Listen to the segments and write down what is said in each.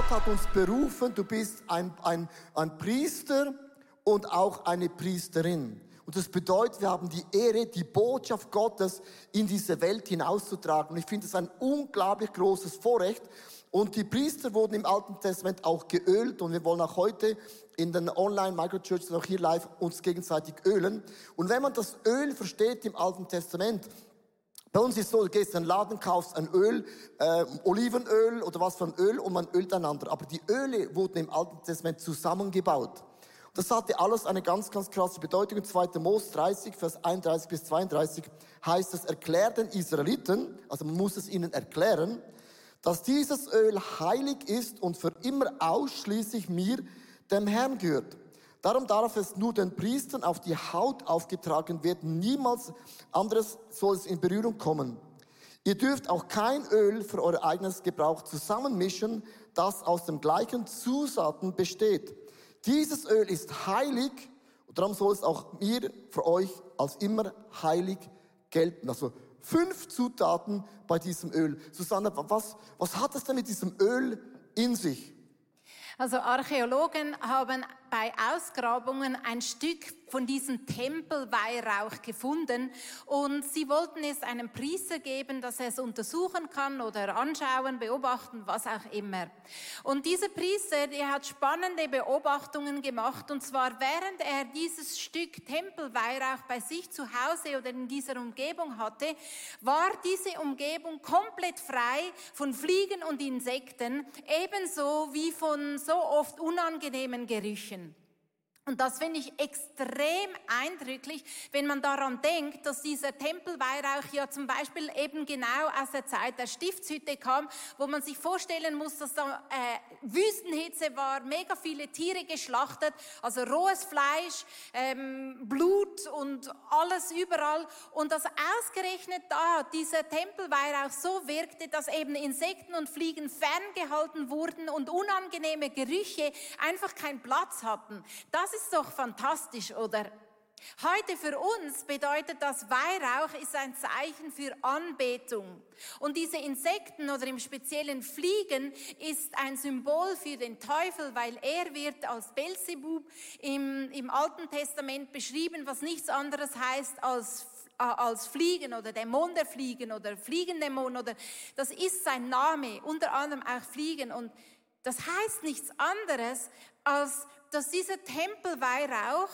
Gott hat uns berufen, du bist ein, ein, ein Priester und auch eine Priesterin. Und das bedeutet, wir haben die Ehre, die Botschaft Gottes in diese Welt hinauszutragen. Und ich finde es ein unglaublich großes Vorrecht. Und die Priester wurden im Alten Testament auch geölt und wir wollen auch heute in den Online Microchurches auch hier live uns gegenseitig ölen. Und wenn man das Öl versteht im Alten Testament, bei uns ist so, du gehst in den Laden, kaufst ein Öl, äh, Olivenöl oder was für ein Öl und man ölt einander. Aber die Öle wurden im Alten Testament zusammengebaut. Das hatte alles eine ganz, ganz krasse Bedeutung. In 2. Mose 30, Vers 31 bis 32 heißt es, erklärt den Israeliten, also man muss es ihnen erklären, dass dieses Öl heilig ist und für immer ausschließlich mir, dem Herrn gehört. Darum darf es nur den Priestern auf die Haut aufgetragen werden. Niemals anderes soll es in Berührung kommen. Ihr dürft auch kein Öl für euer eigenes Gebrauch zusammenmischen, das aus dem gleichen Zusaten besteht. Dieses Öl ist heilig und darum soll es auch mir für euch als immer heilig gelten. Also fünf Zutaten bei diesem Öl. Susanne, was, was hat es denn mit diesem Öl in sich? Also Archäologen haben bei Ausgrabungen ein Stück von diesem Tempelweihrauch gefunden und sie wollten es einem Priester geben, dass er es untersuchen kann oder anschauen, beobachten, was auch immer. Und dieser Priester, der hat spannende Beobachtungen gemacht und zwar während er dieses Stück Tempelweihrauch bei sich zu Hause oder in dieser Umgebung hatte, war diese Umgebung komplett frei von Fliegen und Insekten, ebenso wie von so oft unangenehmen Gerüchen. Und das finde ich extrem eindrücklich, wenn man daran denkt, dass dieser Tempelweihrauch ja zum Beispiel eben genau aus der Zeit der Stiftshütte kam, wo man sich vorstellen muss, dass da äh, Wüstenhitze war, mega viele Tiere geschlachtet, also rohes Fleisch, ähm, Blut und alles überall. Und dass ausgerechnet da dieser Tempelweihrauch so wirkte, dass eben Insekten und Fliegen ferngehalten wurden und unangenehme Gerüche einfach keinen Platz hatten. Das das ist doch fantastisch, oder? Heute für uns bedeutet das Weihrauch ist ein Zeichen für Anbetung. Und diese Insekten oder im speziellen Fliegen ist ein Symbol für den Teufel, weil er wird als Belzebub im, im Alten Testament beschrieben, was nichts anderes heißt als äh, als Fliegen oder Dämon der Fliegen oder Fliegendämon oder das ist sein Name, unter anderem auch Fliegen und das heißt nichts anderes als dass dieser Tempelweihrauch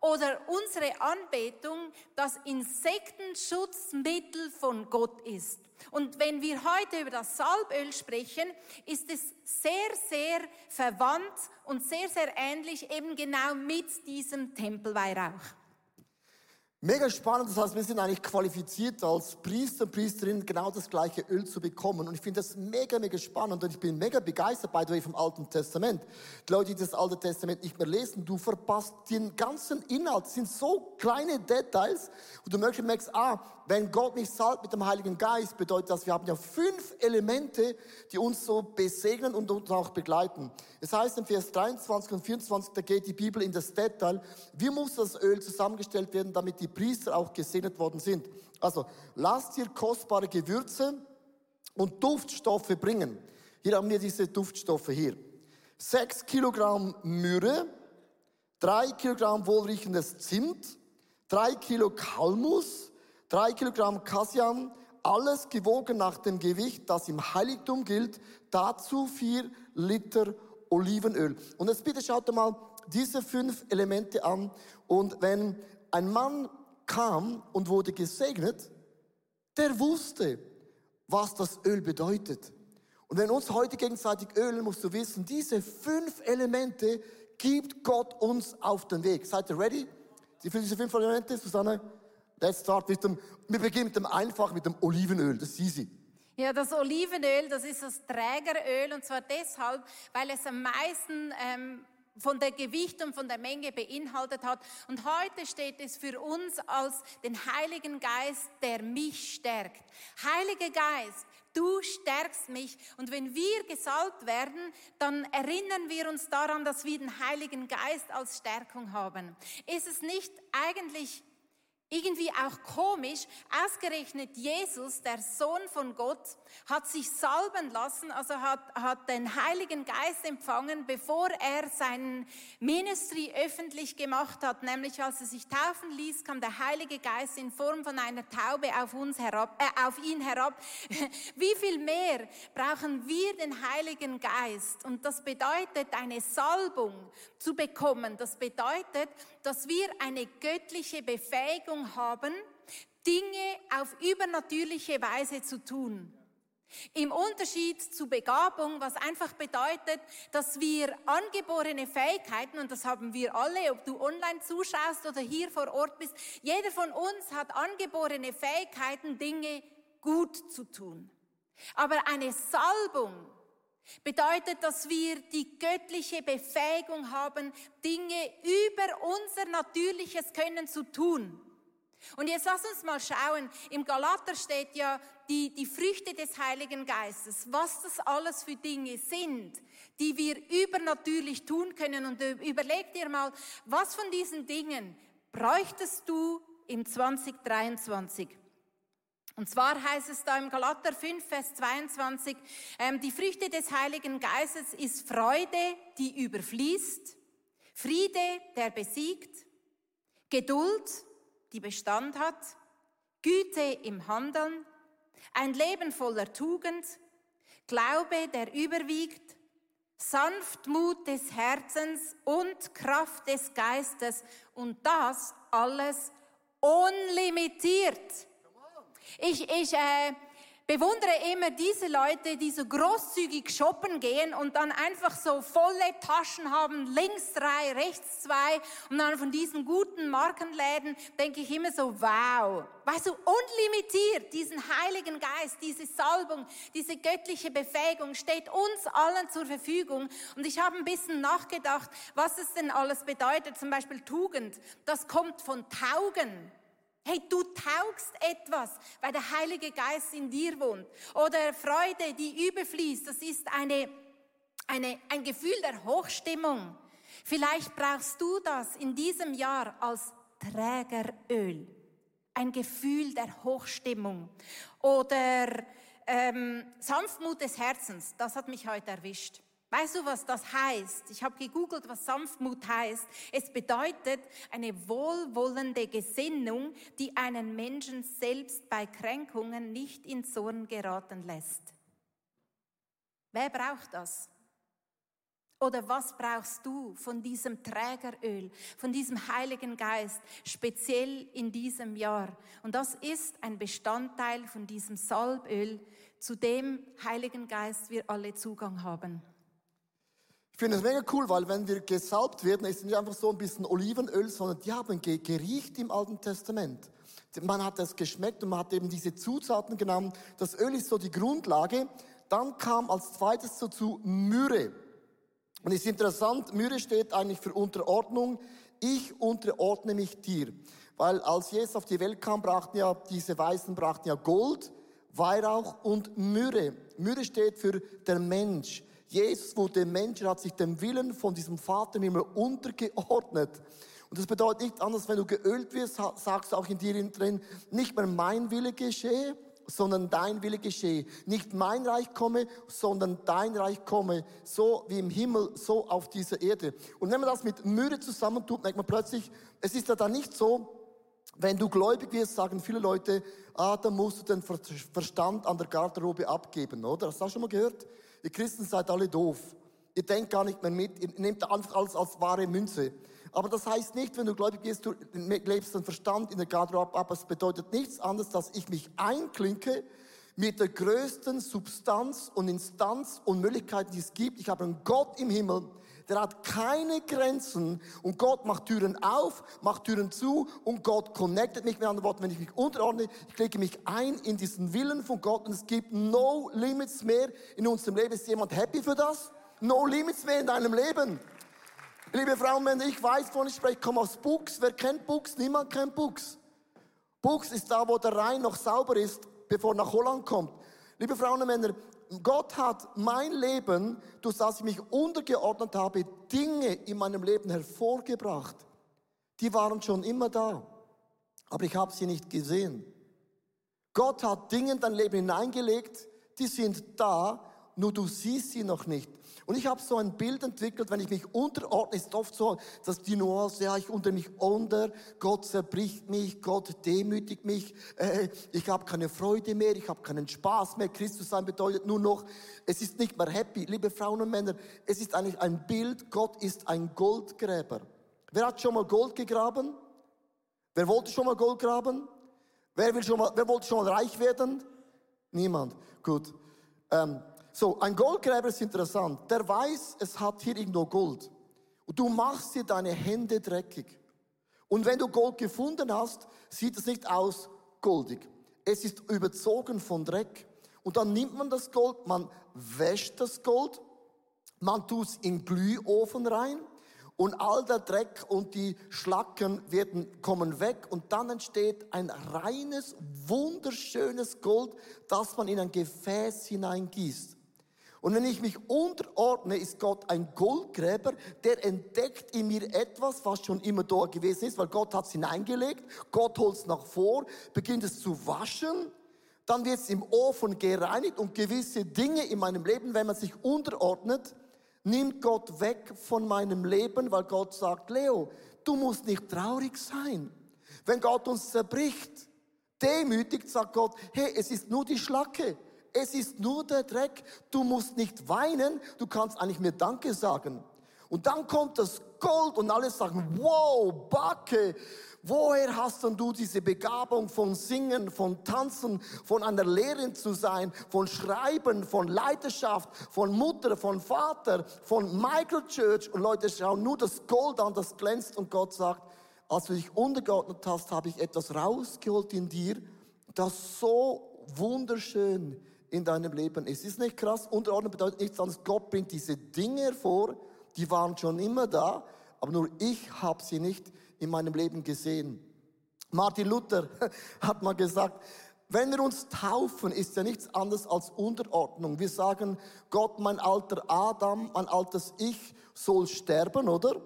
oder unsere Anbetung das Insektenschutzmittel von Gott ist. Und wenn wir heute über das Salböl sprechen, ist es sehr, sehr verwandt und sehr, sehr ähnlich eben genau mit diesem Tempelweihrauch. Mega spannend, das heißt, wir sind eigentlich qualifiziert als Priester und Priesterin genau das gleiche Öl zu bekommen. Und ich finde das mega, mega spannend und ich bin mega begeistert, by the way, vom Alten Testament. Die Leute, die das Alte Testament nicht mehr lesen, du verpasst den ganzen Inhalt. Es sind so kleine Details und du merkst, ah, wenn Gott mich salbt mit dem Heiligen Geist, bedeutet das, wir haben ja fünf Elemente, die uns so besegnen und uns auch begleiten. Es heißt in Vers 23 und 24, da geht die Bibel in das Detail, wie muss das Öl zusammengestellt werden, damit die die Priester auch gesegnet worden sind. Also lasst ihr kostbare Gewürze und Duftstoffe bringen. Hier haben wir diese Duftstoffe hier. Sechs Kilogramm Myrrhe, drei Kilogramm wohlriechendes Zimt, drei Kilo Kalmus, drei Kilogramm Kasian, alles gewogen nach dem Gewicht, das im Heiligtum gilt, dazu vier Liter Olivenöl. Und jetzt bitte schaut mal diese fünf Elemente an. Und wenn ein Mann kam und wurde gesegnet, der wusste, was das Öl bedeutet. Und wenn uns heute gegenseitig ölen, musst du wissen, diese fünf Elemente gibt Gott uns auf den Weg. Seid ihr ready? Diese fünf Elemente, Susanne? Let's start mit dem, wir beginnen mit dem einfach, mit dem Olivenöl. Das ist easy. Ja, das Olivenöl, das ist das Trägeröl und zwar deshalb, weil es am meisten ähm, von der Gewicht und von der Menge beinhaltet hat. Und heute steht es für uns als den Heiligen Geist, der mich stärkt. Heiliger Geist, du stärkst mich. Und wenn wir gesalbt werden, dann erinnern wir uns daran, dass wir den Heiligen Geist als Stärkung haben. Ist es nicht eigentlich irgendwie auch komisch, ausgerechnet Jesus, der Sohn von Gott, hat sich salben lassen, also hat, hat den Heiligen Geist empfangen, bevor er sein Ministry öffentlich gemacht hat, nämlich als er sich taufen ließ, kam der Heilige Geist in Form von einer Taube auf uns herab, äh, auf ihn herab. Wie viel mehr brauchen wir den Heiligen Geist? Und das bedeutet eine Salbung zu bekommen. Das bedeutet, dass wir eine göttliche Befähigung haben, Dinge auf übernatürliche Weise zu tun. Im Unterschied zu Begabung, was einfach bedeutet, dass wir angeborene Fähigkeiten, und das haben wir alle, ob du online zuschaust oder hier vor Ort bist, jeder von uns hat angeborene Fähigkeiten, Dinge gut zu tun. Aber eine Salbung bedeutet, dass wir die göttliche Befähigung haben, Dinge über unser natürliches Können zu tun. Und jetzt lass uns mal schauen. Im Galater steht ja die, die Früchte des Heiligen Geistes, was das alles für Dinge sind, die wir übernatürlich tun können. Und überleg dir mal, was von diesen Dingen bräuchtest du im 2023? Und zwar heißt es da im Galater 5, Vers 22, ähm, die Früchte des Heiligen Geistes ist Freude, die überfließt, Friede, der besiegt, Geduld, die Bestand hat, Güte im Handeln, ein Leben voller Tugend, Glaube, der überwiegt, Sanftmut des Herzens und Kraft des Geistes und das alles unlimitiert. Ich, ich äh, bewundere immer diese Leute, die so großzügig shoppen gehen und dann einfach so volle Taschen haben, links drei, rechts zwei und dann von diesen guten Markenläden denke ich immer so, wow. Weißt du, unlimitiert diesen Heiligen Geist, diese Salbung, diese göttliche Befähigung steht uns allen zur Verfügung. Und ich habe ein bisschen nachgedacht, was es denn alles bedeutet. Zum Beispiel Tugend, das kommt von Taugen. Hey, du taugst etwas, weil der Heilige Geist in dir wohnt. Oder Freude, die überfließt, das ist eine, eine, ein Gefühl der Hochstimmung. Vielleicht brauchst du das in diesem Jahr als Trägeröl. Ein Gefühl der Hochstimmung. Oder ähm, Sanftmut des Herzens, das hat mich heute erwischt. Weißt du, was das heißt? Ich habe gegoogelt, was Sanftmut heißt. Es bedeutet eine wohlwollende Gesinnung, die einen Menschen selbst bei Kränkungen nicht in Zorn geraten lässt. Wer braucht das? Oder was brauchst du von diesem Trägeröl, von diesem Heiligen Geist, speziell in diesem Jahr? Und das ist ein Bestandteil von diesem Salböl, zu dem Heiligen Geist wir alle Zugang haben. Ich finde es mega cool, weil wenn wir gesalbt werden, ist es nicht einfach so ein bisschen Olivenöl, sondern die haben geriecht im Alten Testament. Man hat es geschmeckt und man hat eben diese Zutaten genommen. Das Öl ist so die Grundlage. Dann kam als zweites dazu Myrrhe. Und es ist interessant, Myrrhe steht eigentlich für Unterordnung. Ich unterordne mich dir. Weil als Jesus auf die Welt kam, brachten ja diese Weißen brachten ja Gold, Weihrauch und Myrrhe. Myrrhe steht für der Mensch. Jesus wurde Mensch, hat sich dem Willen von diesem Vater im Himmel untergeordnet. Und das bedeutet nicht anders, wenn du geölt wirst, sagst du auch in dir drin, nicht mehr mein Wille geschehe, sondern dein Wille geschehe. Nicht mein Reich komme, sondern dein Reich komme. So wie im Himmel, so auf dieser Erde. Und wenn man das mit Mühe zusammentut, merkt man plötzlich, es ist ja dann nicht so, wenn du gläubig wirst, sagen viele Leute, ah, dann musst du den Verstand an der Garderobe abgeben, oder? Hast du das schon mal gehört? Ihr Christen seid alle doof. Ihr denkt gar nicht mehr mit. Ihr nehmt einfach alles als wahre Münze. Aber das heißt nicht, wenn du gläubig bist, du lebst den Verstand in der Garderobe ab. Es bedeutet nichts anderes, dass ich mich einklinke mit der größten Substanz und Instanz und Möglichkeit, die es gibt. Ich habe einen Gott im Himmel, der hat keine Grenzen und Gott macht Türen auf, macht Türen zu und Gott connectet mich. Mit anderen Worten, wenn ich mich unterordne, ich klicke mich ein in diesen Willen von Gott und es gibt no limits mehr in unserem Leben. Ist jemand happy für das? No limits mehr in deinem Leben. Liebe Frauen, wenn ich weiß, wovon ich spreche, ich komme aus Buchs. Wer kennt Buchs? Niemand kennt Buchs. Buchs ist da, wo der Rhein noch sauber ist, bevor er nach Holland kommt. Liebe Frauen und Männer, Gott hat mein Leben, durch das ich mich untergeordnet habe, Dinge in meinem Leben hervorgebracht. Die waren schon immer da. aber ich habe sie nicht gesehen. Gott hat Dinge in dein Leben hineingelegt, die sind da, nur du siehst sie noch nicht. Und ich habe so ein Bild entwickelt, wenn ich mich unterordne, ist oft so, dass die Nuance, ja, ich unter mich unter, Gott zerbricht mich, Gott demütigt mich, äh, ich habe keine Freude mehr, ich habe keinen Spaß mehr. Christus sein bedeutet nur noch, es ist nicht mehr happy. Liebe Frauen und Männer, es ist eigentlich ein Bild, Gott ist ein Goldgräber. Wer hat schon mal Gold gegraben? Wer wollte schon mal Gold graben? Wer, will schon mal, wer wollte schon mal reich werden? Niemand. Gut. Ähm, so, ein Goldgräber ist interessant. Der weiß, es hat hier irgendwo Gold. Und du machst dir deine Hände dreckig. Und wenn du Gold gefunden hast, sieht es nicht aus goldig. Es ist überzogen von Dreck. Und dann nimmt man das Gold, man wäscht das Gold, man tut es in Glühofen rein und all der Dreck und die Schlacken werden, kommen weg und dann entsteht ein reines, wunderschönes Gold, das man in ein Gefäß hineingießt. Und wenn ich mich unterordne, ist Gott ein Goldgräber, der entdeckt in mir etwas, was schon immer da gewesen ist, weil Gott hat es hineingelegt. Gott holt es nach vor, beginnt es zu waschen, dann wird es im Ofen gereinigt und gewisse Dinge in meinem Leben, wenn man sich unterordnet, nimmt Gott weg von meinem Leben, weil Gott sagt, Leo, du musst nicht traurig sein. Wenn Gott uns zerbricht, demütigt, sagt Gott, hey, es ist nur die Schlacke. Es ist nur der Dreck. Du musst nicht weinen. Du kannst eigentlich mir Danke sagen. Und dann kommt das Gold und alle sagen, wow, Backe. Woher hast denn du diese Begabung von Singen, von Tanzen, von einer Lehrerin zu sein, von Schreiben, von Leidenschaft, von Mutter, von Vater, von Michael Church? Und Leute schauen nur das Gold an, das glänzt und Gott sagt, als du dich untergeordnet hast, habe ich etwas rausgeholt in dir, das so wunderschön in deinem Leben ist. Ist nicht krass? Unterordnen bedeutet nichts anderes. Gott bringt diese Dinge hervor, die waren schon immer da, aber nur ich habe sie nicht in meinem Leben gesehen. Martin Luther hat mal gesagt, wenn wir uns taufen, ist ja nichts anderes als Unterordnung. Wir sagen, Gott, mein alter Adam, mein altes Ich soll sterben, oder?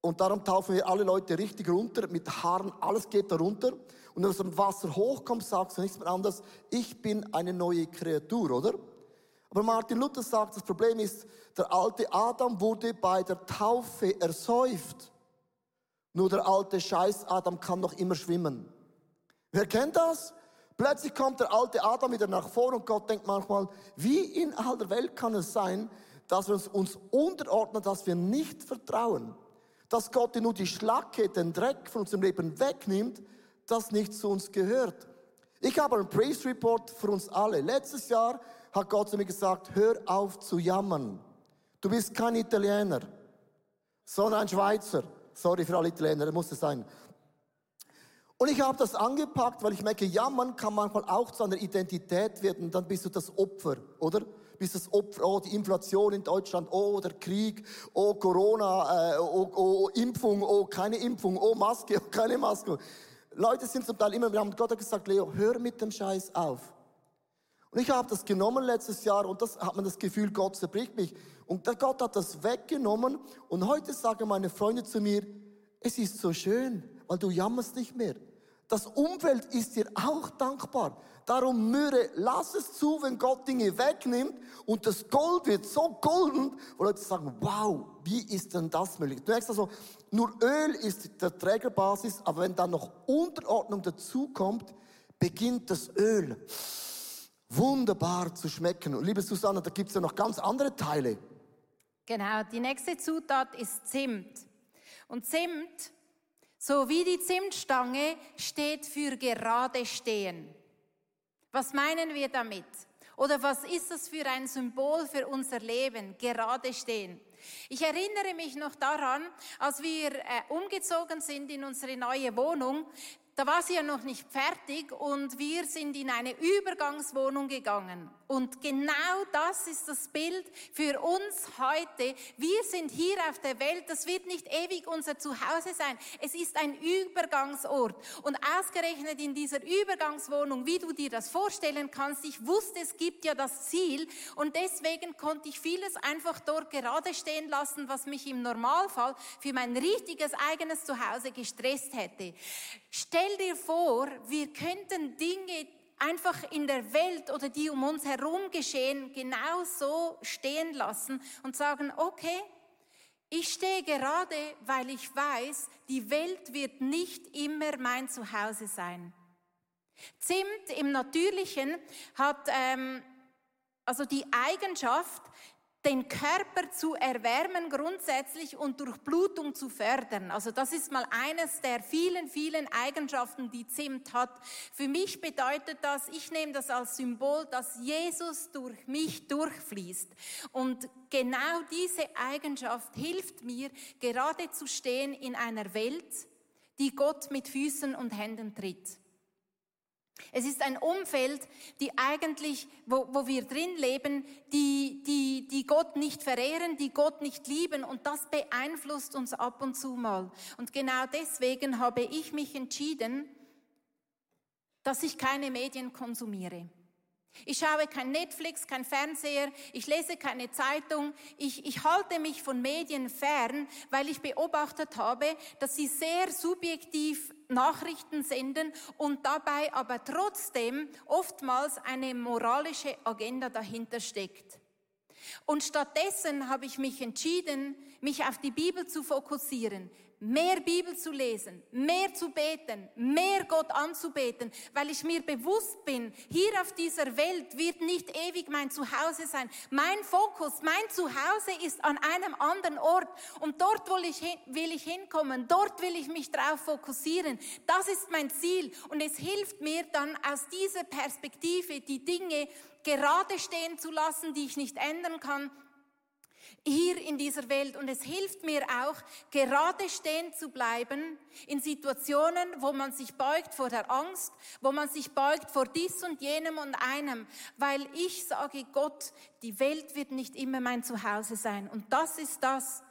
Und darum taufen wir alle Leute richtig runter, mit Haaren, alles geht darunter. Und aus dem Wasser hochkommst, sagst du nichts mehr anderes, ich bin eine neue Kreatur, oder? Aber Martin Luther sagt, das Problem ist, der alte Adam wurde bei der Taufe ersäuft. Nur der alte Scheiß Adam kann noch immer schwimmen. Wer kennt das? Plötzlich kommt der alte Adam wieder nach vorne und Gott denkt manchmal, wie in aller Welt kann es sein, dass wir uns unterordnen, dass wir nicht vertrauen dass Gott nur die Schlacke, den Dreck von unserem Leben wegnimmt, das nicht zu uns gehört. Ich habe einen Praise Report für uns alle. Letztes Jahr hat Gott zu mir gesagt, hör auf zu jammern. Du bist kein Italiener, sondern ein Schweizer. Sorry für alle Italiener, das muss es sein. Und ich habe das angepackt, weil ich merke, jammern kann manchmal auch zu einer Identität werden. Dann bist du das Opfer, oder? bist das Opfer, oh, die Inflation in Deutschland, oh, der Krieg, oh, Corona, äh, oh, oh, Impfung, oh, keine Impfung, oh, Maske, oh, keine Maske. Leute sind zum Teil immer, wir haben Gott gesagt, Leo, hör mit dem Scheiß auf. Und ich habe das genommen letztes Jahr und das hat man das Gefühl, Gott zerbricht mich. Und der Gott hat das weggenommen und heute sagen meine Freunde zu mir, es ist so schön, weil du jammerst nicht mehr. Das Umfeld ist dir auch dankbar. Darum Mürre, lass es zu, wenn Gott Dinge wegnimmt und das Gold wird so golden, wo Leute sagen, wow, wie ist denn das möglich? Du merkst also, nur Öl ist der Trägerbasis, aber wenn dann noch Unterordnung dazukommt, beginnt das Öl wunderbar zu schmecken. Und liebe Susanne, da gibt es ja noch ganz andere Teile. Genau, die nächste Zutat ist Zimt. Und Zimt, so wie die Zimtstange, steht für gerade stehen. Was meinen wir damit? Oder was ist das für ein Symbol für unser Leben? Gerade stehen. Ich erinnere mich noch daran, als wir äh, umgezogen sind in unsere neue Wohnung, da war sie ja noch nicht fertig und wir sind in eine Übergangswohnung gegangen. Und genau das ist das Bild für uns heute. Wir sind hier auf der Welt. Das wird nicht ewig unser Zuhause sein. Es ist ein Übergangsort. Und ausgerechnet in dieser Übergangswohnung, wie du dir das vorstellen kannst, ich wusste, es gibt ja das Ziel. Und deswegen konnte ich vieles einfach dort gerade stehen lassen, was mich im Normalfall für mein richtiges eigenes Zuhause gestresst hätte. Stell stell dir vor, wir könnten Dinge einfach in der Welt oder die um uns herum geschehen, genau so stehen lassen und sagen, okay, ich stehe gerade, weil ich weiß, die Welt wird nicht immer mein Zuhause sein. Zimt im Natürlichen hat ähm, also die Eigenschaft, den Körper zu erwärmen grundsätzlich und durch Blutung zu fördern. Also das ist mal eines der vielen, vielen Eigenschaften, die Zimt hat. Für mich bedeutet das, ich nehme das als Symbol, dass Jesus durch mich durchfließt. Und genau diese Eigenschaft hilft mir, gerade zu stehen in einer Welt, die Gott mit Füßen und Händen tritt. Es ist ein Umfeld, die eigentlich, wo, wo wir drin leben, die, die, die Gott nicht verehren, die Gott nicht lieben und das beeinflusst uns ab und zu mal. Und genau deswegen habe ich mich entschieden, dass ich keine Medien konsumiere. Ich schaue kein Netflix, kein Fernseher, ich lese keine Zeitung, ich, ich halte mich von Medien fern, weil ich beobachtet habe, dass sie sehr subjektiv Nachrichten senden und dabei aber trotzdem oftmals eine moralische Agenda dahinter steckt. Und stattdessen habe ich mich entschieden, mich auf die Bibel zu fokussieren, mehr Bibel zu lesen, mehr zu beten, mehr Gott anzubeten, weil ich mir bewusst bin, hier auf dieser Welt wird nicht ewig mein Zuhause sein. Mein Fokus, mein Zuhause ist an einem anderen Ort und dort will ich, hin, will ich hinkommen, dort will ich mich drauf fokussieren. Das ist mein Ziel und es hilft mir dann aus dieser Perspektive die Dinge gerade stehen zu lassen, die ich nicht ändern kann hier in dieser Welt. Und es hilft mir auch, gerade stehen zu bleiben in Situationen, wo man sich beugt vor der Angst, wo man sich beugt vor dies und jenem und einem, weil ich sage, Gott, die Welt wird nicht immer mein Zuhause sein. Und das ist das,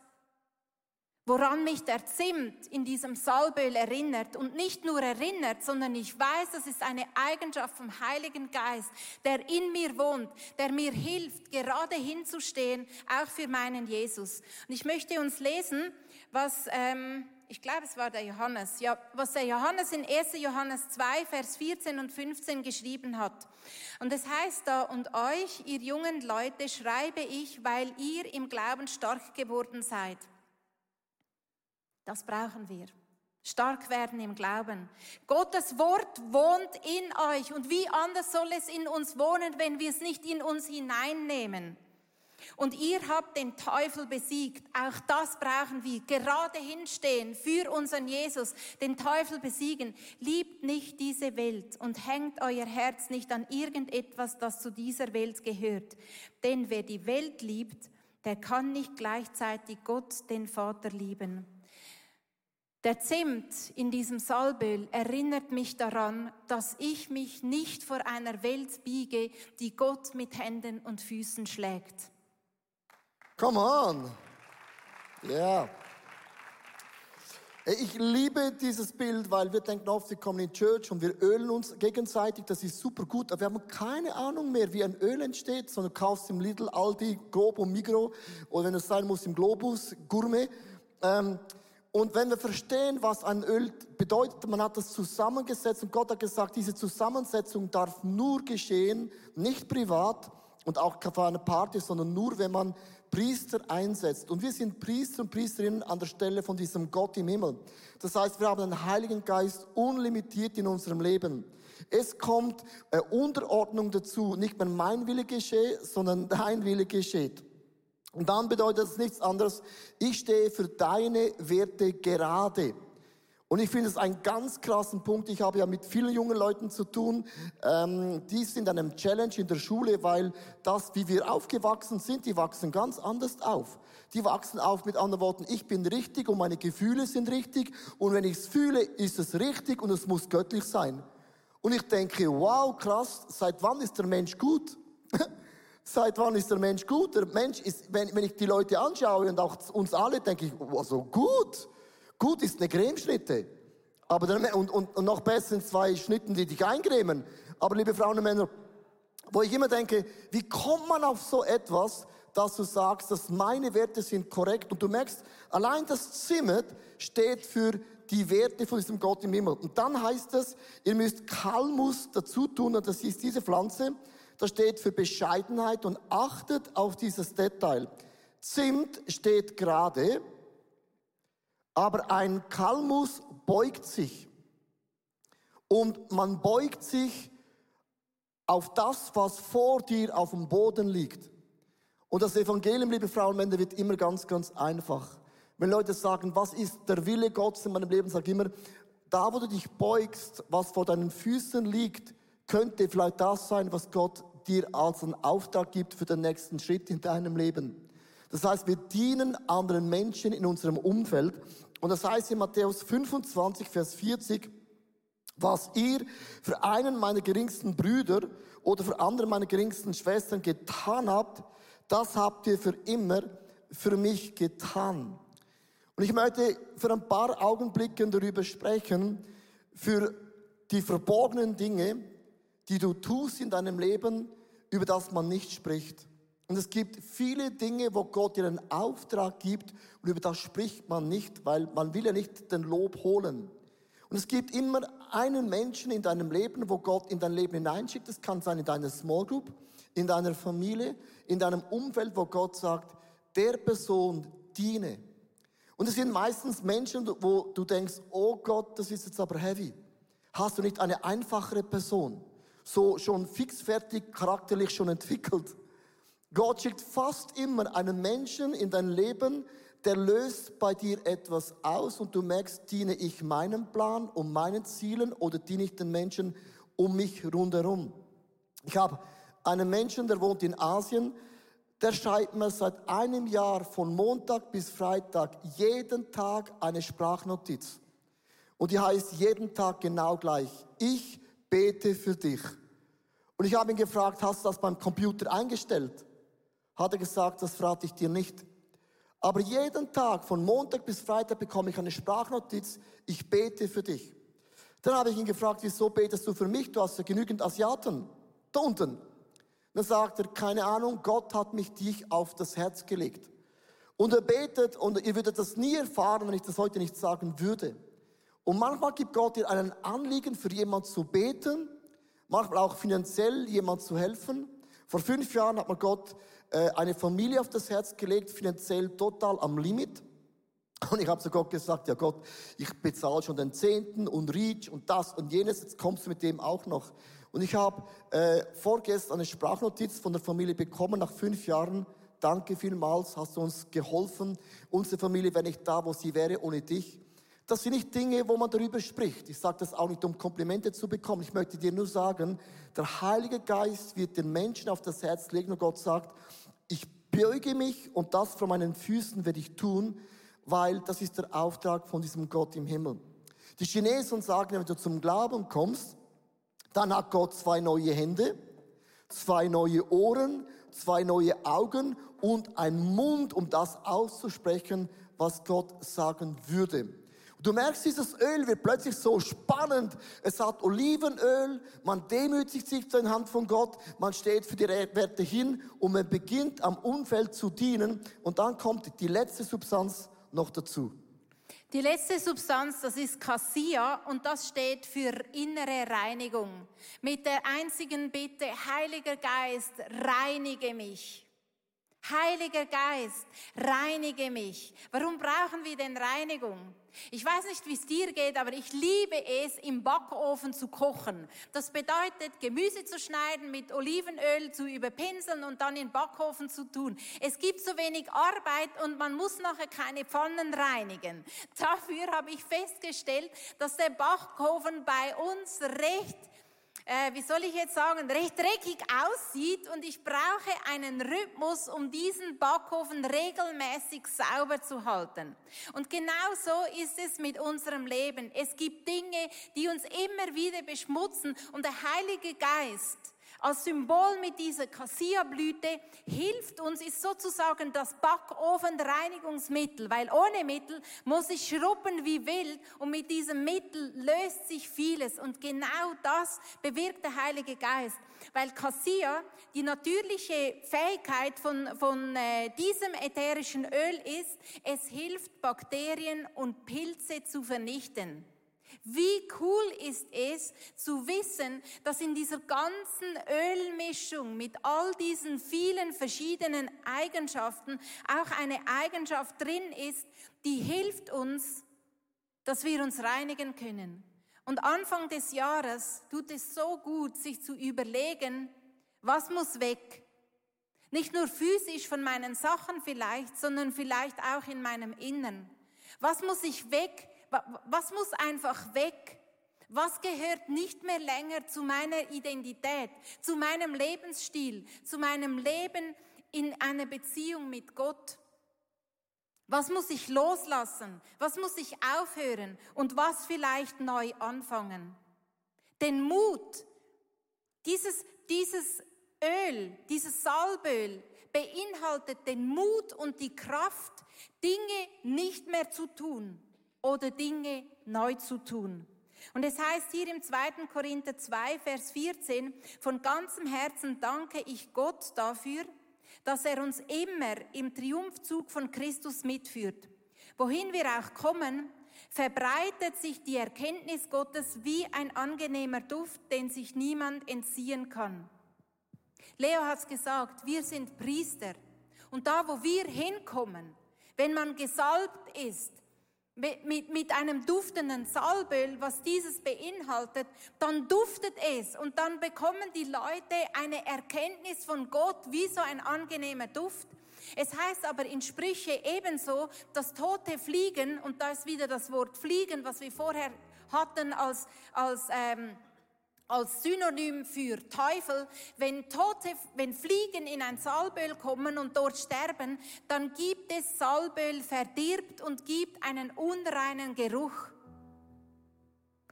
woran mich der Zimt in diesem Salböl erinnert und nicht nur erinnert, sondern ich weiß, das ist eine Eigenschaft vom Heiligen Geist, der in mir wohnt, der mir hilft, gerade hinzustehen, auch für meinen Jesus. Und ich möchte uns lesen, was, ähm, ich glaube, es war der Johannes, ja, was der Johannes in 1. Johannes 2, Vers 14 und 15 geschrieben hat. Und es heißt da, und euch, ihr jungen Leute, schreibe ich, weil ihr im Glauben stark geworden seid. Das brauchen wir. Stark werden im Glauben. Gottes Wort wohnt in euch. Und wie anders soll es in uns wohnen, wenn wir es nicht in uns hineinnehmen? Und ihr habt den Teufel besiegt. Auch das brauchen wir. Gerade hinstehen für unseren Jesus. Den Teufel besiegen. Liebt nicht diese Welt und hängt euer Herz nicht an irgendetwas, das zu dieser Welt gehört. Denn wer die Welt liebt, der kann nicht gleichzeitig Gott, den Vater, lieben. Der Zimt in diesem Salböl erinnert mich daran, dass ich mich nicht vor einer Welt biege, die Gott mit Händen und Füßen schlägt. Come on. Ja. Yeah. Ich liebe dieses Bild, weil wir denken oft, wir kommen in Church und wir ölen uns gegenseitig. Das ist super gut, aber wir haben keine Ahnung mehr, wie ein Öl entsteht, sondern du kaufst im Lidl, Aldi, Globo, Migro oder wenn es sein muss im Globus, Gourmet. Ähm, und wenn wir verstehen, was ein Öl bedeutet, man hat das zusammengesetzt und Gott hat gesagt, diese Zusammensetzung darf nur geschehen, nicht privat und auch für eine Party, sondern nur, wenn man Priester einsetzt. Und wir sind Priester und Priesterinnen an der Stelle von diesem Gott im Himmel. Das heißt, wir haben den Heiligen Geist unlimitiert in unserem Leben. Es kommt äh, Unterordnung dazu, nicht mehr mein Wille geschehe, sondern dein Wille geschieht. Und dann bedeutet das nichts anderes, ich stehe für deine Werte gerade. Und ich finde es einen ganz krassen Punkt. Ich habe ja mit vielen jungen Leuten zu tun. Ähm, die sind an einem Challenge in der Schule, weil das, wie wir aufgewachsen sind, die wachsen ganz anders auf. Die wachsen auf mit anderen Worten, ich bin richtig und meine Gefühle sind richtig. Und wenn ich es fühle, ist es richtig und es muss göttlich sein. Und ich denke, wow, krass, seit wann ist der Mensch gut? Seit wann ist der Mensch gut? Der Mensch ist, wenn, wenn ich die Leute anschaue und auch uns alle, denke ich, oh, gut. Gut ist eine Cremeschnitte. Aber der, und, und, und noch besser sind zwei Schnitten, die dich eincremen. Aber liebe Frauen und Männer, wo ich immer denke, wie kommt man auf so etwas, dass du sagst, dass meine Werte sind korrekt und du merkst, allein das Zimmer steht für die Werte von diesem Gott im Himmel. Und dann heißt es, ihr müsst Kalmus dazu tun, und das ist diese Pflanze, das steht für Bescheidenheit und achtet auf dieses Detail. Zimt steht gerade, aber ein Kalmus beugt sich. Und man beugt sich auf das, was vor dir auf dem Boden liegt. Und das Evangelium, liebe Frauen und Männer, wird immer ganz, ganz einfach. Wenn Leute sagen, was ist der Wille Gottes in meinem Leben, ich immer, da wo du dich beugst, was vor deinen Füßen liegt, könnte vielleicht das sein, was Gott dir als einen Auftrag gibt für den nächsten Schritt in deinem Leben. Das heißt, wir dienen anderen Menschen in unserem Umfeld. Und das heißt in Matthäus 25, Vers 40, was ihr für einen meiner geringsten Brüder oder für andere meiner geringsten Schwestern getan habt, das habt ihr für immer für mich getan. Und ich möchte für ein paar Augenblicke darüber sprechen, für die verborgenen Dinge, die du tust in deinem Leben, über das man nicht spricht. Und es gibt viele Dinge, wo Gott dir einen Auftrag gibt und über das spricht man nicht, weil man will ja nicht den Lob holen. Und es gibt immer einen Menschen in deinem Leben, wo Gott in dein Leben hineinschickt. Das kann sein in deiner Small Group, in deiner Familie, in deinem Umfeld, wo Gott sagt, der Person diene. Und es sind meistens Menschen, wo du denkst, oh Gott, das ist jetzt aber heavy. Hast du nicht eine einfachere Person, so schon fixfertig, charakterlich schon entwickelt? Gott schickt fast immer einen Menschen in dein Leben, der löst bei dir etwas aus und du merkst, diene ich meinem Plan und meinen Zielen oder diene ich den Menschen um mich rundherum. Ich habe einen Menschen, der wohnt in Asien, der schreibt mir seit einem Jahr von Montag bis Freitag jeden Tag eine Sprachnotiz. Und die heißt jeden Tag genau gleich. Ich bete für dich. Und ich habe ihn gefragt, hast du das beim Computer eingestellt? Hat er gesagt, das frage ich dir nicht. Aber jeden Tag, von Montag bis Freitag, bekomme ich eine Sprachnotiz, ich bete für dich. Dann habe ich ihn gefragt, wieso betest du für mich? Du hast ja genügend Asiaten. Da unten. Dann sagt er, keine Ahnung, Gott hat mich dich auf das Herz gelegt. Und er betet und ihr würdet das nie erfahren, wenn ich das heute nicht sagen würde. Und manchmal gibt Gott dir einen Anliegen, für jemand zu beten, manchmal auch finanziell jemand zu helfen. Vor fünf Jahren hat mir Gott äh, eine Familie auf das Herz gelegt, finanziell total am Limit. Und ich habe zu Gott gesagt, ja Gott, ich bezahle schon den Zehnten und Reach und das und jenes, jetzt kommst du mit dem auch noch. Und ich habe äh, vorgestern eine Sprachnotiz von der Familie bekommen nach fünf Jahren. Danke vielmals, hast du uns geholfen. Unsere Familie wäre nicht da, wo sie wäre ohne dich. Das sind nicht Dinge, wo man darüber spricht. Ich sage das auch nicht, um Komplimente zu bekommen. Ich möchte dir nur sagen, der Heilige Geist wird den Menschen auf das Herz legen und Gott sagt, ich beuge mich und das vor meinen Füßen werde ich tun, weil das ist der Auftrag von diesem Gott im Himmel. Die Chinesen sagen, wenn du zum Glauben kommst, dann hat Gott zwei neue Hände, zwei neue Ohren, zwei neue Augen und einen Mund, um das auszusprechen, was Gott sagen würde. Du merkst, dieses Öl wird plötzlich so spannend. Es hat Olivenöl, man demütigt sich zur Hand von Gott, man steht für die Werte hin und man beginnt am Umfeld zu dienen und dann kommt die letzte Substanz noch dazu. Die letzte Substanz, das ist Cassia und das steht für innere Reinigung. Mit der einzigen Bitte, Heiliger Geist, reinige mich. Heiliger Geist, reinige mich. Warum brauchen wir denn Reinigung? Ich weiß nicht, wie es dir geht, aber ich liebe es, im Backofen zu kochen. Das bedeutet, Gemüse zu schneiden, mit Olivenöl zu überpinseln und dann in Backofen zu tun. Es gibt so wenig Arbeit und man muss nachher keine Pfannen reinigen. Dafür habe ich festgestellt, dass der Backofen bei uns recht äh, wie soll ich jetzt sagen, recht dreckig aussieht und ich brauche einen Rhythmus, um diesen Backofen regelmäßig sauber zu halten. Und genau so ist es mit unserem Leben. Es gibt Dinge, die uns immer wieder beschmutzen und der Heilige Geist als Symbol mit dieser Cassia-Blüte hilft uns, ist sozusagen das Backofenreinigungsmittel, weil ohne Mittel muss ich schrubben wie wild und mit diesem Mittel löst sich vieles und genau das bewirkt der Heilige Geist, weil Cassia die natürliche Fähigkeit von, von äh, diesem ätherischen Öl ist, es hilft Bakterien und Pilze zu vernichten. Wie cool ist es zu wissen, dass in dieser ganzen Ölmischung mit all diesen vielen verschiedenen Eigenschaften auch eine Eigenschaft drin ist, die hilft uns, dass wir uns reinigen können. Und Anfang des Jahres tut es so gut, sich zu überlegen, was muss weg? Nicht nur physisch von meinen Sachen vielleicht, sondern vielleicht auch in meinem Innern. Was muss ich weg, was muss einfach weg? Was gehört nicht mehr länger zu meiner Identität, zu meinem Lebensstil, zu meinem Leben in einer Beziehung mit Gott? Was muss ich loslassen? Was muss ich aufhören? Und was vielleicht neu anfangen? Den Mut, dieses, dieses Öl, dieses Salböl beinhaltet den Mut und die Kraft, Dinge nicht mehr zu tun oder Dinge neu zu tun. Und es heißt hier im 2. Korinther 2, Vers 14, von ganzem Herzen danke ich Gott dafür, dass er uns immer im Triumphzug von Christus mitführt. Wohin wir auch kommen, verbreitet sich die Erkenntnis Gottes wie ein angenehmer Duft, den sich niemand entziehen kann. Leo hat es gesagt, wir sind Priester. Und da, wo wir hinkommen, wenn man gesalbt ist, mit, mit einem duftenden Salböl, was dieses beinhaltet, dann duftet es und dann bekommen die Leute eine Erkenntnis von Gott wie so ein angenehmer Duft. Es heißt aber in Sprüche ebenso, dass Tote fliegen, und da ist wieder das Wort fliegen, was wir vorher hatten als, als ähm, als Synonym für Teufel, wenn Tote, wenn Fliegen in ein Salböl kommen und dort sterben, dann gibt es Salböl verdirbt und gibt einen unreinen Geruch.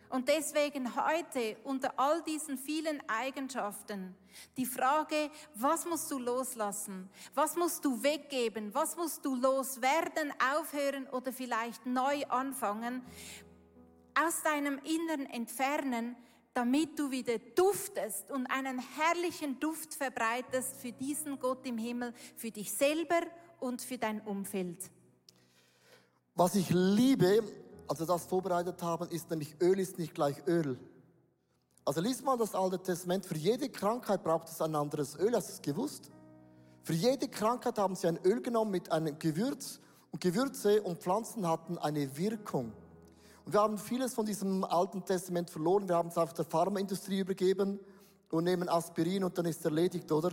Und deswegen heute unter all diesen vielen Eigenschaften die Frage, was musst du loslassen? Was musst du weggeben? Was musst du loswerden, aufhören oder vielleicht neu anfangen? Aus deinem Innern entfernen, damit du wieder duftest und einen herrlichen Duft verbreitest für diesen Gott im Himmel, für dich selber und für dein Umfeld. Was ich liebe, als wir das vorbereitet haben, ist nämlich Öl ist nicht gleich Öl. Also liest mal das Alte Testament. Für jede Krankheit braucht es ein anderes Öl. Hast du es gewusst? Für jede Krankheit haben sie ein Öl genommen mit einem Gewürz. Und Gewürze und Pflanzen hatten eine Wirkung. Und wir haben vieles von diesem Alten Testament verloren. Wir haben es auf der Pharmaindustrie übergeben und nehmen Aspirin und dann ist es erledigt, oder?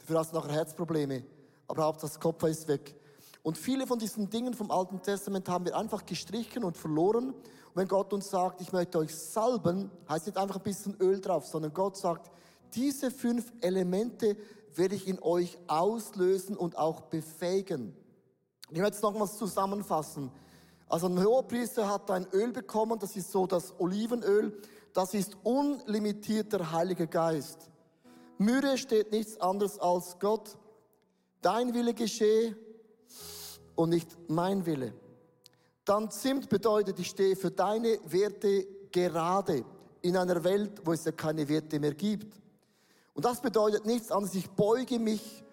Dafür hast du nachher Herzprobleme. Aber Hauptsache das Kopf ist weg. Und viele von diesen Dingen vom Alten Testament haben wir einfach gestrichen und verloren. Und wenn Gott uns sagt, ich möchte euch salben, heißt nicht einfach ein bisschen Öl drauf, sondern Gott sagt, diese fünf Elemente werde ich in euch auslösen und auch befähigen. Ich möchte es nochmals zusammenfassen. Also ein Hohepriester hat ein Öl bekommen, das ist so das Olivenöl, das ist unlimitierter Heiliger Geist. Myrrhe steht nichts anderes als Gott. Dein Wille geschehe und nicht mein Wille. Dann Zimt bedeutet, ich stehe für deine Werte gerade in einer Welt, wo es ja keine Werte mehr gibt. Und das bedeutet nichts anderes, ich beuge mich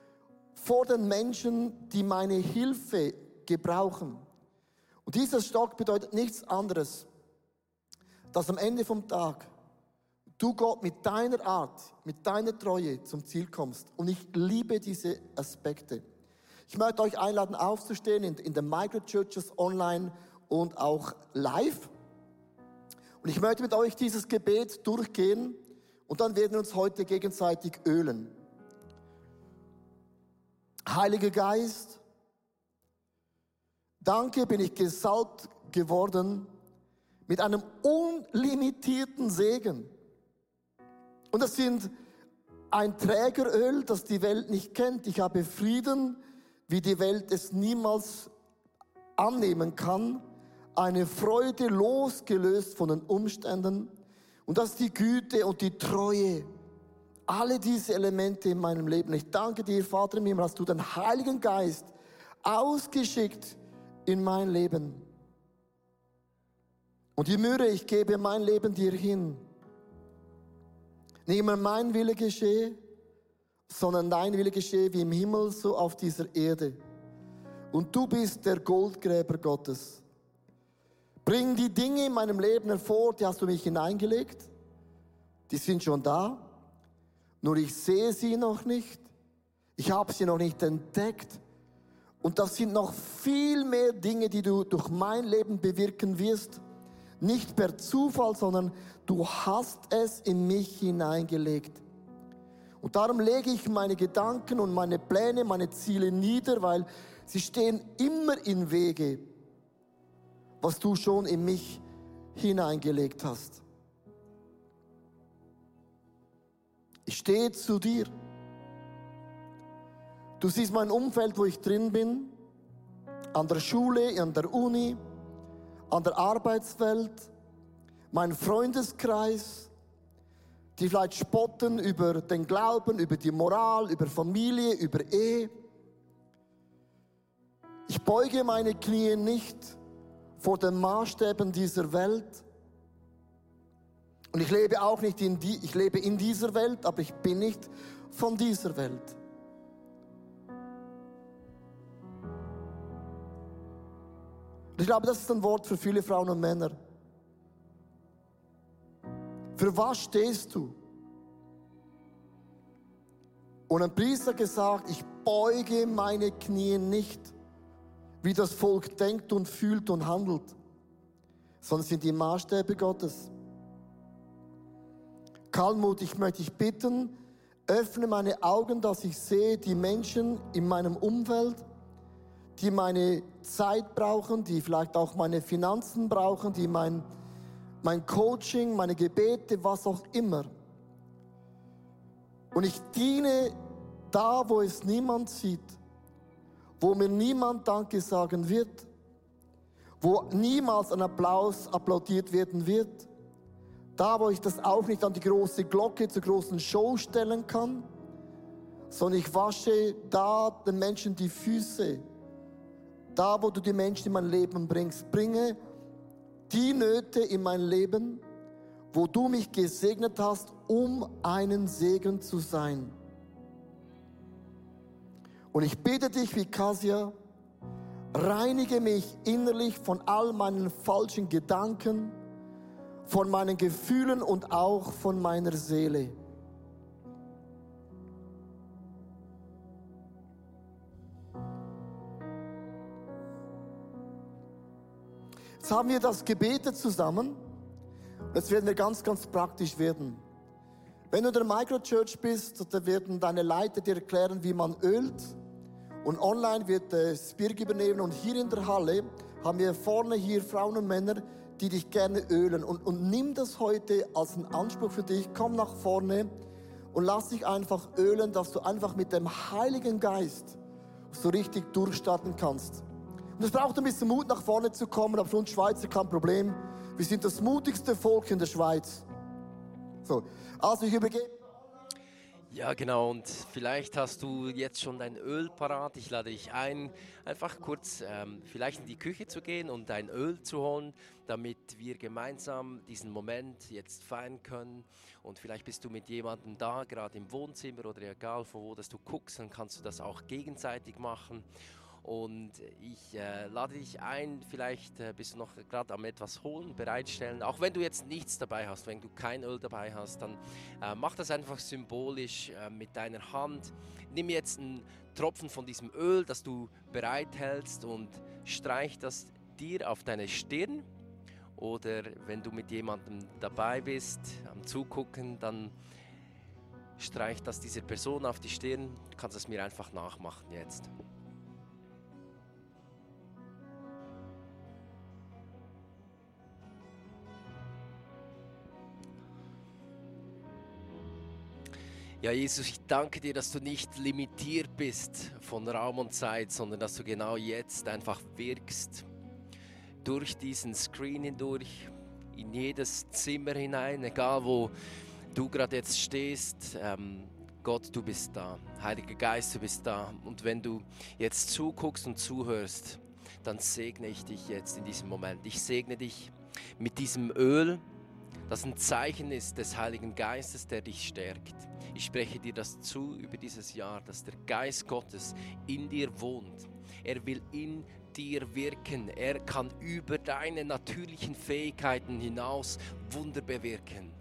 vor den Menschen, die meine Hilfe gebrauchen. Und dieser Stock bedeutet nichts anderes, dass am Ende vom Tag du Gott mit deiner Art, mit deiner Treue zum Ziel kommst. Und ich liebe diese Aspekte. Ich möchte euch einladen, aufzustehen in, in den Microchurches online und auch live. Und ich möchte mit euch dieses Gebet durchgehen und dann werden wir uns heute gegenseitig ölen. Heiliger Geist, Danke bin ich gesalbt geworden mit einem unlimitierten Segen. Und das sind ein Trägeröl, das die Welt nicht kennt. Ich habe Frieden, wie die Welt es niemals annehmen kann. Eine Freude losgelöst von den Umständen. Und das ist die Güte und die Treue Alle diese Elemente in meinem Leben. Ich danke dir, Vater im Himmel, dass du den Heiligen Geist ausgeschickt in mein Leben. Und die Mühe, ich gebe mein Leben dir hin. Nicht immer mein Wille geschehe, sondern dein Wille geschehe wie im Himmel, so auf dieser Erde. Und du bist der Goldgräber Gottes. Bring die Dinge in meinem Leben hervor, die hast du mich hineingelegt. Die sind schon da. Nur ich sehe sie noch nicht. Ich habe sie noch nicht entdeckt. Und das sind noch viel mehr Dinge, die du durch mein Leben bewirken wirst. Nicht per Zufall, sondern du hast es in mich hineingelegt. Und darum lege ich meine Gedanken und meine Pläne, meine Ziele nieder, weil sie stehen immer im Wege, was du schon in mich hineingelegt hast. Ich stehe zu dir. Du siehst mein Umfeld, wo ich drin bin, an der Schule, an der Uni, an der Arbeitswelt, mein Freundeskreis, die vielleicht spotten über den Glauben, über die Moral, über Familie, über Ehe. Ich beuge meine Knie nicht vor den Maßstäben dieser Welt. Und ich lebe auch nicht in die, ich lebe in dieser Welt, aber ich bin nicht von dieser Welt. Ich glaube, das ist ein Wort für viele Frauen und Männer. Für was stehst du? Und ein Priester gesagt, ich beuge meine Knie nicht, wie das Volk denkt und fühlt und handelt, sondern sind die Maßstäbe Gottes. Kalmut, ich möchte dich bitten, öffne meine Augen, dass ich sehe die Menschen in meinem Umfeld, die meine Zeit brauchen, die vielleicht auch meine Finanzen brauchen, die mein mein Coaching, meine Gebete, was auch immer. Und ich diene da, wo es niemand sieht, wo mir niemand Danke sagen wird, wo niemals ein Applaus applaudiert werden wird, da, wo ich das auch nicht an die große Glocke zur großen Show stellen kann, sondern ich wasche da den Menschen die Füße, da, wo du die Menschen in mein Leben bringst, bringe die Nöte in mein Leben, wo du mich gesegnet hast, um einen Segen zu sein. Und ich bitte dich wie Kasia, reinige mich innerlich von all meinen falschen Gedanken, von meinen Gefühlen und auch von meiner Seele. Jetzt haben wir das gebetet zusammen. Jetzt werden wir ganz, ganz praktisch werden. Wenn du in der Microchurch bist, dann werden deine Leiter dir erklären, wie man ölt. Und online wird das Birg übernehmen. Und hier in der Halle haben wir vorne hier Frauen und Männer, die dich gerne ölen. Und, und nimm das heute als einen Anspruch für dich. Komm nach vorne und lass dich einfach ölen, dass du einfach mit dem Heiligen Geist so richtig durchstarten kannst. Und es braucht ein bisschen Mut, nach vorne zu kommen, aber für uns Schweizer kein Problem. Wir sind das mutigste Volk in der Schweiz. So, also ich übergebe. Ja, genau. Und vielleicht hast du jetzt schon dein Öl parat. Ich lade dich ein, einfach kurz ähm, vielleicht in die Küche zu gehen und dein Öl zu holen, damit wir gemeinsam diesen Moment jetzt feiern können. Und vielleicht bist du mit jemandem da, gerade im Wohnzimmer oder egal von wo dass du guckst, dann kannst du das auch gegenseitig machen. Und ich äh, lade dich ein, vielleicht äh, bist du noch gerade am etwas holen, bereitstellen. Auch wenn du jetzt nichts dabei hast, wenn du kein Öl dabei hast, dann äh, mach das einfach symbolisch äh, mit deiner Hand. Nimm jetzt einen Tropfen von diesem Öl, das du bereithältst und streich das dir auf deine Stirn. Oder wenn du mit jemandem dabei bist, am Zugucken, dann streich das dieser Person auf die Stirn. Du kannst es mir einfach nachmachen jetzt. Ja, Jesus, ich danke dir, dass du nicht limitiert bist von Raum und Zeit, sondern dass du genau jetzt einfach wirkst. Durch diesen Screen hindurch, in jedes Zimmer hinein, egal wo du gerade jetzt stehst, ähm, Gott, du bist da. Heiliger Geist, du bist da. Und wenn du jetzt zuguckst und zuhörst, dann segne ich dich jetzt in diesem Moment. Ich segne dich mit diesem Öl, das ein Zeichen ist des Heiligen Geistes, der dich stärkt. Ich spreche dir das zu über dieses Jahr, dass der Geist Gottes in dir wohnt. Er will in dir wirken. Er kann über deine natürlichen Fähigkeiten hinaus Wunder bewirken.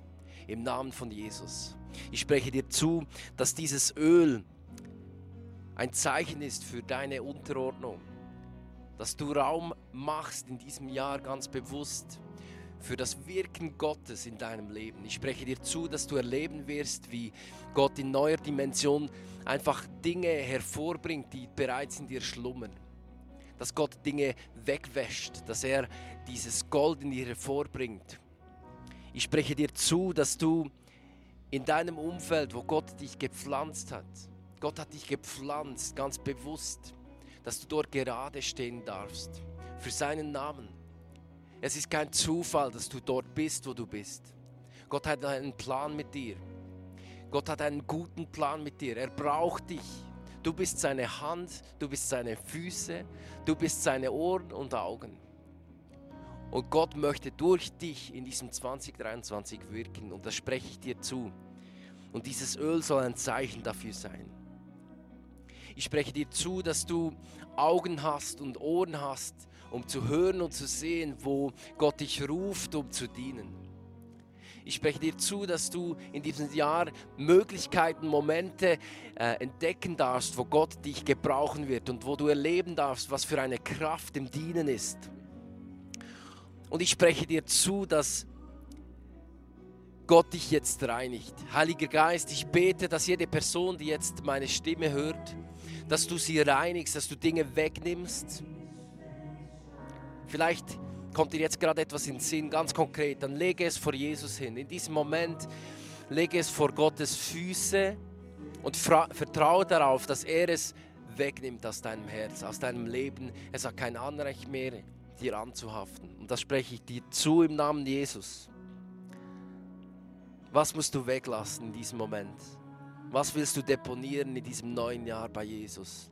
Im Namen von Jesus. Ich spreche dir zu, dass dieses Öl ein Zeichen ist für deine Unterordnung. Dass du Raum machst in diesem Jahr ganz bewusst für das Wirken Gottes in deinem Leben. Ich spreche dir zu, dass du erleben wirst, wie Gott in neuer Dimension einfach Dinge hervorbringt, die bereits in dir schlummern. Dass Gott Dinge wegwäscht, dass er dieses Gold in dir hervorbringt. Ich spreche dir zu, dass du in deinem Umfeld, wo Gott dich gepflanzt hat, Gott hat dich gepflanzt, ganz bewusst, dass du dort gerade stehen darfst, für seinen Namen. Es ist kein Zufall, dass du dort bist, wo du bist. Gott hat einen Plan mit dir. Gott hat einen guten Plan mit dir. Er braucht dich. Du bist seine Hand, du bist seine Füße, du bist seine Ohren und Augen. Und Gott möchte durch dich in diesem 2023 wirken. Und das spreche ich dir zu. Und dieses Öl soll ein Zeichen dafür sein. Ich spreche dir zu, dass du Augen hast und Ohren hast, um zu hören und zu sehen, wo Gott dich ruft, um zu dienen. Ich spreche dir zu, dass du in diesem Jahr Möglichkeiten, Momente äh, entdecken darfst, wo Gott dich gebrauchen wird und wo du erleben darfst, was für eine Kraft im Dienen ist. Und ich spreche dir zu, dass Gott dich jetzt reinigt. Heiliger Geist, ich bete, dass jede Person, die jetzt meine Stimme hört, dass du sie reinigst, dass du Dinge wegnimmst. Vielleicht kommt dir jetzt gerade etwas in den Sinn, ganz konkret, dann lege es vor Jesus hin. In diesem Moment lege es vor Gottes Füße und vertraue darauf, dass er es wegnimmt aus deinem Herz, aus deinem Leben. Es hat kein Anrecht mehr, dir anzuhaften. Und das spreche ich dir zu im Namen Jesus. Was musst du weglassen in diesem Moment? Was willst du deponieren in diesem neuen Jahr bei Jesus?